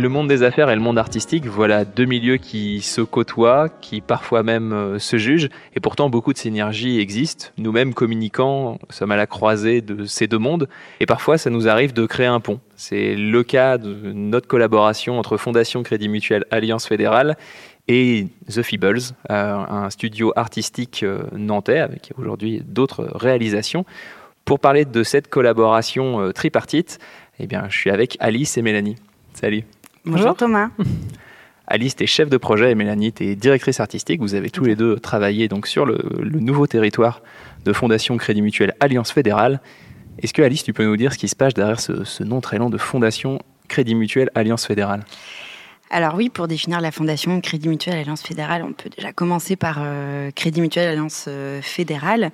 Le monde des affaires et le monde artistique, voilà deux milieux qui se côtoient, qui parfois même euh, se jugent, et pourtant beaucoup de synergies existent. Nous-mêmes, communicants, sommes à la croisée de ces deux mondes, et parfois ça nous arrive de créer un pont. C'est le cas de notre collaboration entre Fondation Crédit Mutuel Alliance Fédérale et The Feebles, euh, un studio artistique euh, nantais avec aujourd'hui d'autres réalisations. Pour parler de cette collaboration tripartite, eh bien, je suis avec Alice et Mélanie. Salut. Bonjour Thomas. Alice, tu es chef de projet et Mélanie, tu es directrice artistique. Vous avez tous les deux travaillé donc sur le, nouveau territoire de Fondation Crédit Mutuel Alliance Fédérale. Est-ce que Alice, tu peux nous dire ce qui se passe derrière ce, nom très long de Fondation Crédit Mutuel Alliance Fédérale? Alors oui, pour définir la fondation Crédit Mutuel Alliance Fédérale, on peut déjà commencer par euh, Crédit Mutuel Alliance euh, Fédérale,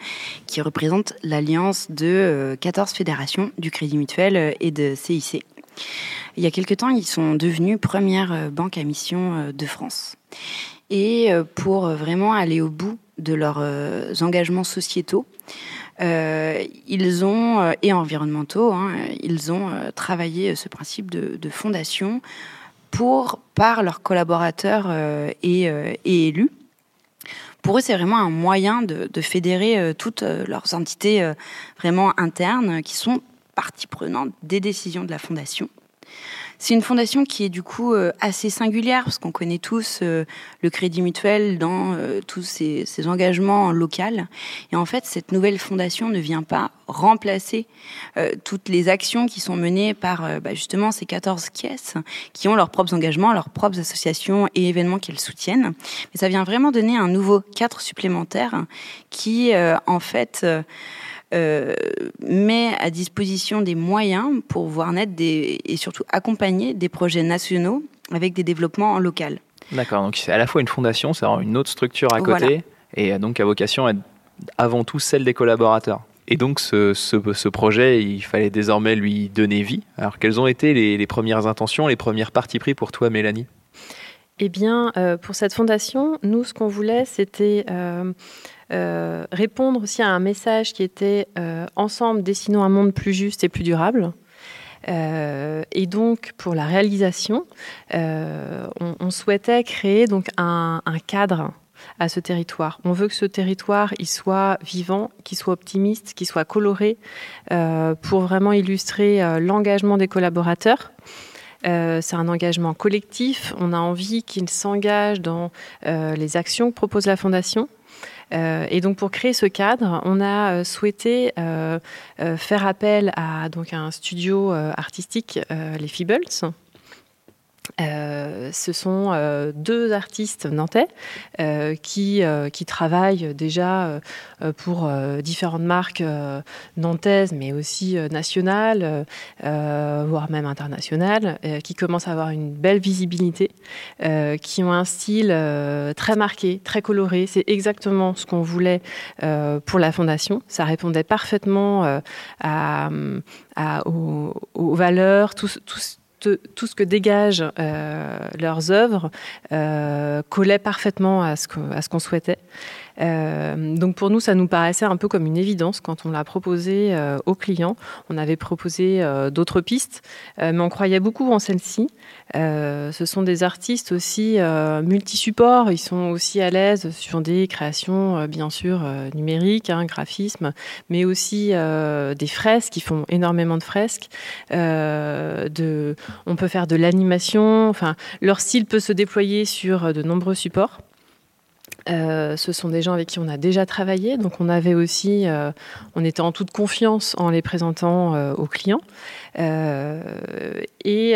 qui représente l'alliance de 14 euh, fédérations du Crédit Mutuel et de CIC. Il y a quelque temps, ils sont devenus première euh, banque à mission euh, de France. Et euh, pour vraiment aller au bout de leurs engagements sociétaux, ils ont et environnementaux, hein, ils ont travaillé ce principe de, fondation par leurs collaborateurs et, élus. Pour eux, c'est vraiment un moyen de, de fédérer toutes leurs entités vraiment internes qui sont partie prenante des décisions de la fondation. C'est une fondation qui est du coup euh, assez singulière parce qu'on connaît tous euh, le Crédit Mutuel dans euh, tous ses, engagements locaux. Et en fait, cette nouvelle fondation ne vient pas remplacer toutes les actions qui sont menées par bah, justement ces 14 caisses qui ont leurs propres engagements, leurs propres associations et événements qu'elles soutiennent. Mais ça vient vraiment donner un nouveau cadre supplémentaire qui, en fait, met à disposition des moyens pour voir naître des, et surtout accompagner des projets nationaux avec des développements en local. D'accord, donc c'est à la fois une fondation, c'est une autre structure à côté, et donc à vocation à être avant tout celle des collaborateurs. Et donc ce, ce, projet, il fallait désormais lui donner vie. Alors quelles ont été les, premières intentions, les premières parties pris pour toi, Mélanie? Eh bien, euh, pour cette fondation, nous, ce qu'on voulait, c'était... Euh, euh, répondre aussi à un message qui était euh, ensemble dessinons un monde plus juste et plus durable. Euh, et donc pour la réalisation, on, souhaitait créer donc un, cadre à ce territoire. On veut que ce territoire il soit vivant, qu'il soit optimiste, qu'il soit coloré, pour vraiment illustrer l'engagement des collaborateurs. c'est un engagement collectif. On a envie qu'ils s'engagent dans les actions que propose la Fondation. Euh, et donc pour créer ce cadre, on a euh, souhaité euh, faire appel à donc un studio artistique, les Feebles, euh, ce sont euh, deux artistes nantais euh, qui, qui travaillent déjà pour différentes marques nantaises, mais aussi nationales, voire même internationales, qui commencent à avoir une belle visibilité, qui ont un style très marqué, très coloré. C'est exactement ce qu'on voulait pour la fondation. Ça répondait parfaitement aux, valeurs, tout tout ce que dégagent euh, leurs œuvres euh, collait parfaitement à ce qu'on souhaitait. Euh, donc pour nous, ça nous paraissait un peu comme une évidence quand on l'a proposé euh, aux clients. On avait proposé euh, d'autres pistes, mais on croyait beaucoup en celle-ci. ce sont des artistes aussi multi-supports. Ils sont aussi à l'aise sur des créations, bien sûr, numériques, hein, graphisme, mais aussi des fresques. Ils font énormément de fresques. on peut faire de l'animation. Enfin, leur style peut se déployer sur de nombreux supports. Euh, ce sont des gens avec qui on a déjà travaillé, donc on avait aussi, euh, on était en toute confiance en les présentant euh, aux clients. Et,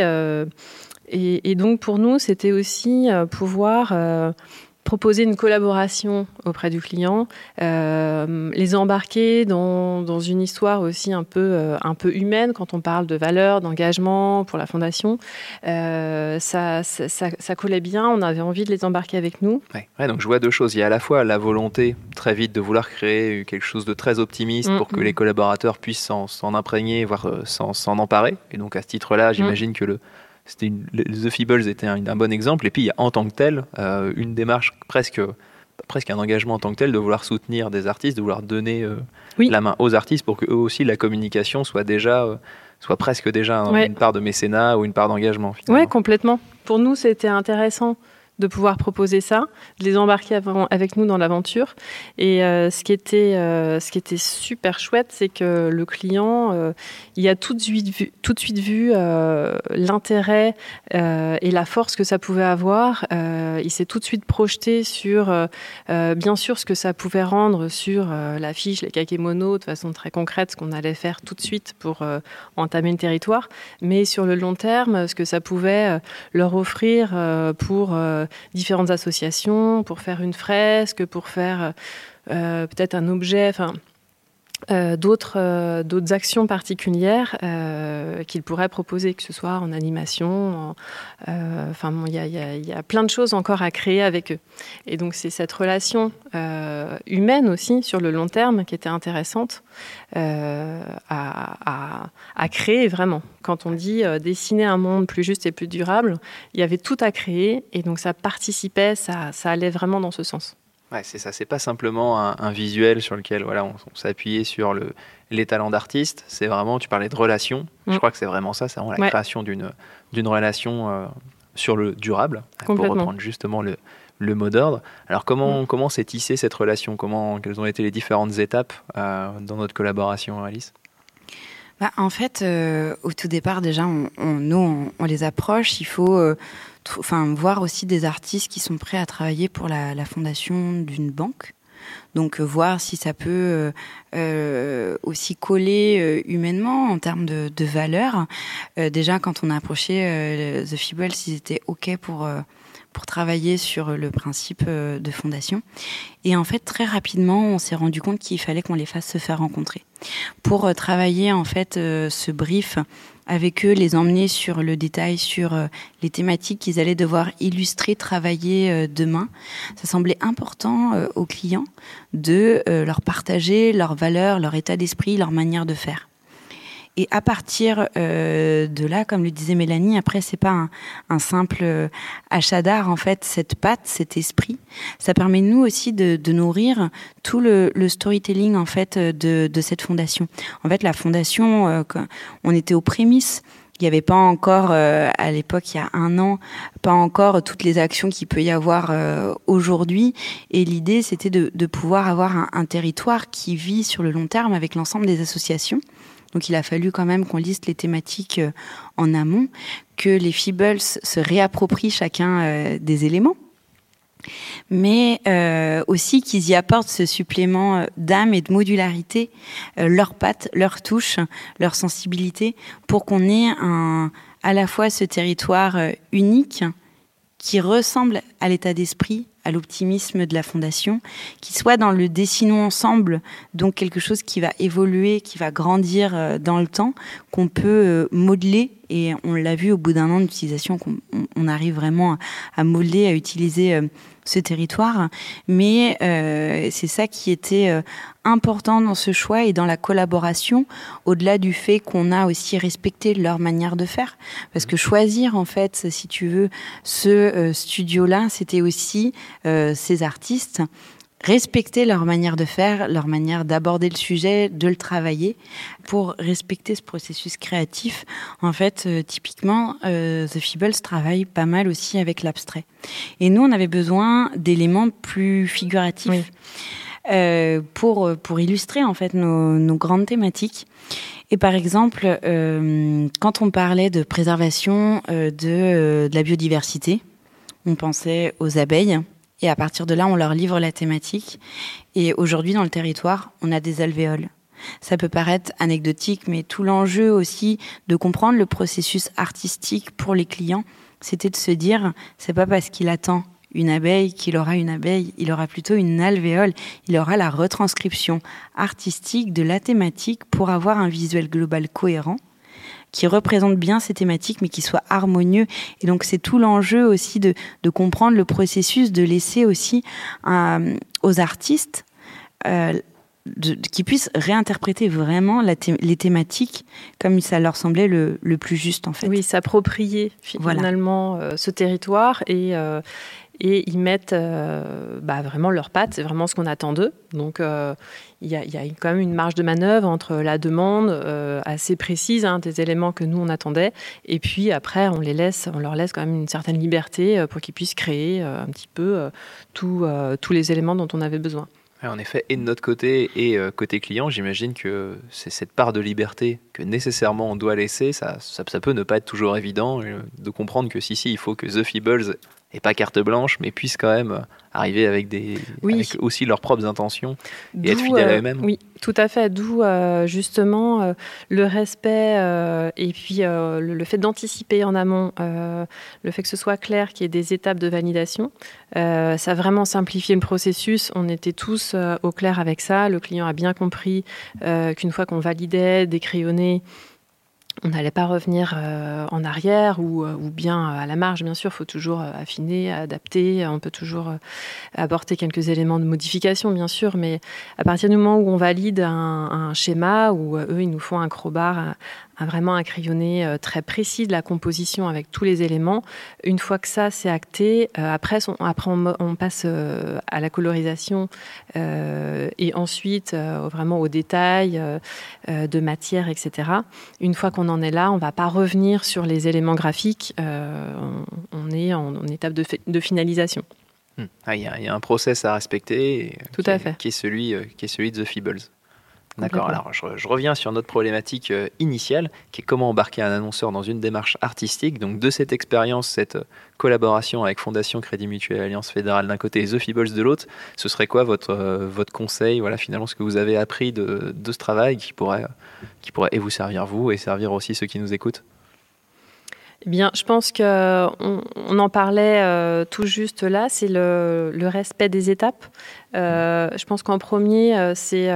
et, et, donc pour nous, c'était aussi pouvoir proposer une collaboration auprès du client, euh, les embarquer dans, dans, une histoire aussi un peu, euh, un peu humaine quand on parle de valeur, d'engagement pour la fondation. Euh, ça, ça, ça, collait bien, on avait envie de les embarquer avec nous. Ouais. donc je vois deux choses. Il y a à la fois la volonté très vite de vouloir créer quelque chose de très optimiste mm, pour que mm. les collaborateurs puissent s'en imprégner, voire s'en emparer. Et donc à ce titre-là, j'imagine mm. que le c'était The Feebles était un, bon exemple. Et puis il y a en tant que tel euh, une démarche presque presque un engagement en tant que tel de vouloir soutenir des artistes, de vouloir donner euh, la main aux artistes pour que eux aussi la communication soit déjà euh, soit presque déjà une part de mécénat ou une part d'engagement. Oui, complètement. Pour nous, c'était intéressant de pouvoir proposer ça, de les embarquer avec nous dans l'aventure. Et euh, ce, qui était, euh, ce qui était super chouette, c'est que le client, euh, il a tout de suite vu, tout de suite vu l'intérêt et la force que ça pouvait avoir. il s'est tout de suite projeté sur, bien sûr, ce que ça pouvait rendre sur la fiche, les kakémonos, de façon très concrète, ce qu'on allait faire tout de suite pour entamer le territoire, mais sur le long terme, ce que ça pouvait leur offrir pour différentes associations pour faire une fresque, pour faire euh, peut-être un objet, enfin euh, d'autres euh, d'autres actions particulières euh, qu'ils pourraient proposer, que ce soit en animation. Enfin, il y, a, plein de choses encore à créer avec eux. Et donc, c'est cette relation humaine aussi sur le long terme qui était intéressante à, à, créer vraiment. Quand on dit dessiner un monde plus juste et plus durable, il y avait tout à créer et donc ça participait, ça, ça allait vraiment dans ce sens. Ouais, c'est ça. C'est pas simplement un, visuel sur lequel voilà, on, s'appuyait sur le, les talents d'artiste. C'est vraiment, tu parlais de relation. Je mm. crois que c'est vraiment ça. C'est vraiment la création d'une d'une relation euh, sur le durable, pour reprendre justement le, le mot d'ordre. Alors comment mm. comment s'est tissée cette relation? Comment quelles ont été les différentes étapes euh, dans notre collaboration, Alice? Bah, en fait, euh, au tout départ, déjà, on, nous, on, les approche. Il faut enfin, voir aussi des artistes qui sont prêts à travailler pour la, fondation d'une banque. Donc euh, voir si ça peut euh, euh, aussi coller humainement en termes de, de valeur. déjà quand on a approché The Feebles, ils étaient ok pour pour travailler sur le principe de fondation. Et en fait très rapidement, on s'est rendu compte qu'il fallait qu'on les fasse se faire rencontrer pour travailler en fait ce brief avec eux, les emmener sur le détail, sur euh, les thématiques qu'ils allaient devoir illustrer, travailler euh, demain. Ça semblait important euh, aux clients de leur partager leurs valeurs, leur état d'esprit, leur manière de faire. Et à partir euh, de là, comme le disait Mélanie, après c'est pas un, simple euh, achat d'art en fait, cette patte, cet esprit, ça permet nous aussi de, nourrir tout le, storytelling en fait de, cette fondation. En fait, la fondation, euh, on était aux prémices. Il n'y avait pas encore, à l'époque, il y a un an, pas encore toutes les actions qu'il peut y avoir aujourd'hui. Et l'idée, c'était de, pouvoir avoir un, territoire qui vit sur le long terme avec l'ensemble des associations donc il a fallu quand même qu'on liste les thématiques euh, en amont, que les Feebles se réapproprient chacun euh, des éléments. Mais euh, aussi qu'ils y apportent ce supplément d'âme et de modularité, leur patte, leur touche, leur sensibilité, pour qu'on ait un, à la fois ce territoire unique qui ressemble à l'état d'esprit à l'optimisme de la fondation, qui soit dans le dessinons ensemble, donc quelque chose qui va évoluer, qui va grandir euh, dans le temps, qu'on peut euh, modeler, et on l'a vu au bout d'un an d'utilisation, qu'on on arrive vraiment à modeler, à utiliser euh, ce territoire. Mais euh, c'est ça qui était euh, important dans ce choix et dans la collaboration, au-delà du fait qu'on a aussi respecté leur manière de faire. Parce que choisir, en fait, si tu veux, ce studio-là, c'était aussi ces artistes respecter leur manière de faire, leur manière d'aborder le sujet, de le travailler, pour respecter ce processus créatif. En fait, euh, typiquement, euh, The Feebles travaille pas mal aussi avec l'abstrait. Et nous, on avait besoin d'éléments plus figuratifs euh, pour, pour illustrer en fait nos, nos grandes thématiques. Et par exemple, quand on parlait de préservation de, de la biodiversité, on pensait aux abeilles et à partir de là, on leur livre la thématique. Et aujourd'hui, dans le territoire, on a des alvéoles. Ça peut paraître anecdotique, mais tout l'enjeu aussi de comprendre le processus artistique pour les clients, c'était de se dire, c'est pas parce qu'il attend une abeille qu'il aura une abeille, il aura plutôt une alvéole, il aura la retranscription artistique de la thématique pour avoir un visuel global cohérent qui représente bien ces thématiques, mais qui soit harmonieux. Et donc c'est tout l'enjeu aussi de, de, comprendre le processus, de laisser aussi euh, aux artistes euh, qui puissent réinterpréter vraiment la les thématiques comme ça leur semblait le, le plus juste en fait. Oui, s'approprier finalement euh, ce territoire et, et ils mettent bah, vraiment leurs pattes, c'est vraiment ce qu'on attend d'eux. Donc il y, a, quand même une marge de manœuvre entre la demande assez précise hein, des éléments que nous on attendait, et puis après on les laisse, on leur laisse quand même une certaine liberté pour qu'ils puissent créer un petit peu tous les éléments dont on avait besoin. En effet, et de notre côté et euh, côté client, j'imagine que c'est cette part de liberté que nécessairement on doit laisser. Ça, ça, peut ne pas être toujours évident euh, de comprendre que si, si, il faut que The Feebles et pas carte blanche, mais puissent quand même arriver avec, des, aussi leurs propres intentions et être fidèles à euh, eux-mêmes. Oui, tout à fait. D'où euh, justement euh, le respect et puis le, fait d'anticiper en amont, le fait que ce soit clair qu'il y ait des étapes de validation. ça a vraiment simplifié le processus. On était tous au clair avec ça. Le client a bien compris qu'une fois qu'on validait, décrionnait, on n'allait pas revenir euh, en arrière ou, euh, ou, bien à la marge, bien sûr, il faut toujours euh, affiner, adapter, on peut toujours apporter quelques éléments de modification, bien sûr, mais à partir du moment où on valide un, un schéma, où eux, ils nous font un crowbar, vraiment un crayonné euh, très précis de la composition avec tous les éléments. Une fois que ça c'est acté, euh, après, on, après on, passe euh, à la colorisation et ensuite vraiment au détail de matière, etc. Une fois qu'on en est là, on ne va pas revenir sur les éléments graphiques. On, est en, étape de, finalisation. Hmm. Ah, il y, a un process à respecter. Tout à fait. Qui est celui, qui est celui de The Feebles. D'accord, alors je, reviens sur notre problématique euh, initiale, qui est comment embarquer un annonceur dans une démarche artistique. Donc de cette expérience, cette euh, collaboration avec Fondation Crédit Mutuel Alliance Fédérale d'un côté et The Feebles de l'autre, ce serait quoi votre, euh, votre conseil, voilà finalement ce que vous avez appris de, de ce travail qui pourrait, qui pourrait et vous servir vous et servir aussi ceux qui nous écoutent? Eh bien, je pense qu'on on en parlait tout juste là, c'est le, le, respect des étapes. je pense qu'en premier, c'est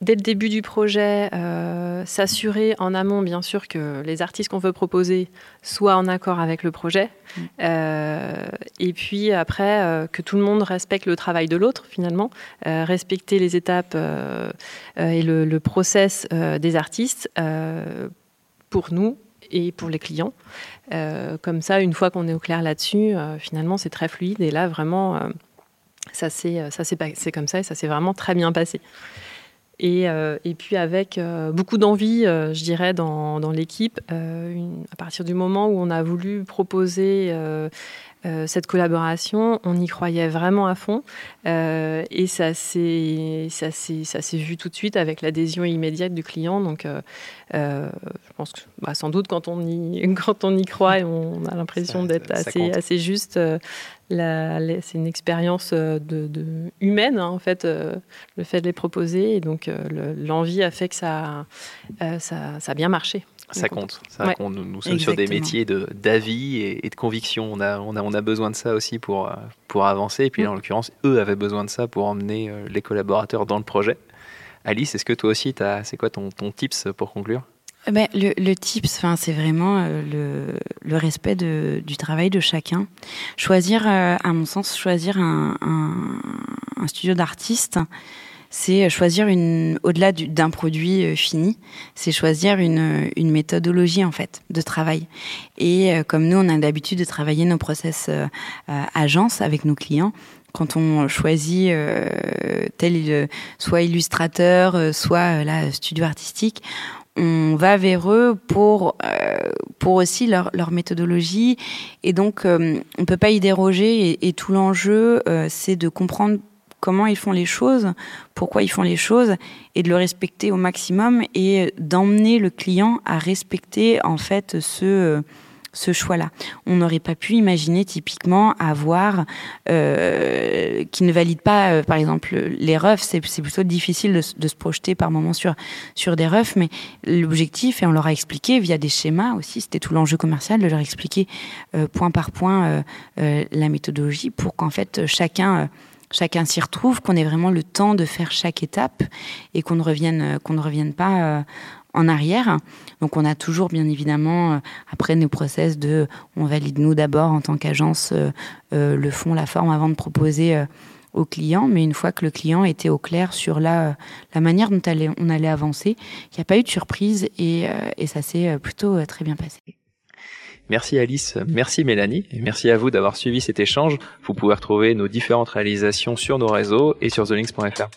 dès le début du projet, euh, s'assurer en amont, bien sûr, que les artistes qu'on veut proposer soient en accord avec le projet. Mm. Euh, et puis après, euh, que tout le monde respecte le travail de l'autre, finalement, respecter les étapes et le, le process des artistes pour nous et pour les clients. comme ça, une fois qu'on est au clair là-dessus, finalement, c'est très fluide. Et là, vraiment, ça c'est comme ça et ça s'est vraiment très bien passé. Et, euh, et, puis avec euh, beaucoup d'envie, euh, je dirais, dans, dans l'équipe, à partir du moment où on a voulu proposer cette collaboration, on y croyait vraiment à fond. et ça s'est, ça, ça vu tout de suite avec l'adhésion immédiate du client. Donc je pense que bah, sans doute quand on, y, quand on y croit, on a l'impression d'être assez, assez juste c'est une expérience euh, de, humaine, hein, en fait, euh, le fait de les proposer. Et donc, euh, l'envie a fait que ça, ça, a bien marché. Ça compte. Ça compte. Nous, sommes sur des métiers d'avis et, et, de conviction. On a, on, a, on a besoin de ça aussi pour, pour avancer. Et puis, mm. en l'occurrence, eux avaient besoin de ça pour emmener les collaborateurs dans le projet. Alice, est-ce que toi aussi, c'est quoi ton, ton tips pour conclure? Ben, le, le tips, enfin, c'est vraiment euh, le, le, respect de, du travail de chacun. Choisir, euh, à mon sens, choisir un, un, un studio d'artiste, c'est choisir une, au-delà d'un produit euh, fini, c'est choisir une, une, méthodologie en fait de travail. Et comme nous, on a l'habitude de travailler nos process euh, agence avec nos clients, quand on choisit euh, tel soit illustrateur, soit la studio artistique, on va vers eux pour euh, pour aussi leur, leur méthodologie et donc euh, on peut pas y déroger et, tout l'enjeu euh, c'est de comprendre comment ils font les choses, pourquoi ils font les choses et de le respecter au maximum et d'emmener le client à respecter en fait ce ce choix-là. On n'aurait pas pu imaginer typiquement avoir euh, qui ne valide pas, euh, par exemple, les refs. C'est, plutôt difficile de, se projeter par moment sur sur des refs, mais l'objectif, et on leur a expliqué via des schémas aussi, c'était tout l'enjeu commercial de leur expliquer euh, point par point la méthodologie pour qu'en fait chacun chacun s'y retrouve, qu'on ait vraiment le temps de faire chaque étape et qu'on ne revienne qu'on ne revienne pas en arrière. Donc on a toujours bien évidemment euh, après nos process de on valide nous d'abord en tant qu'agence euh, euh, le fond, la forme avant de proposer au client, mais une fois que le client était au clair sur la, la manière dont on allait avancer, il n'y a pas eu de surprise et, et ça s'est plutôt très bien passé. Merci Alice, merci Mélanie, et merci à vous d'avoir suivi cet échange. Vous pouvez retrouver nos différentes réalisations sur nos réseaux et sur thelinks.fr.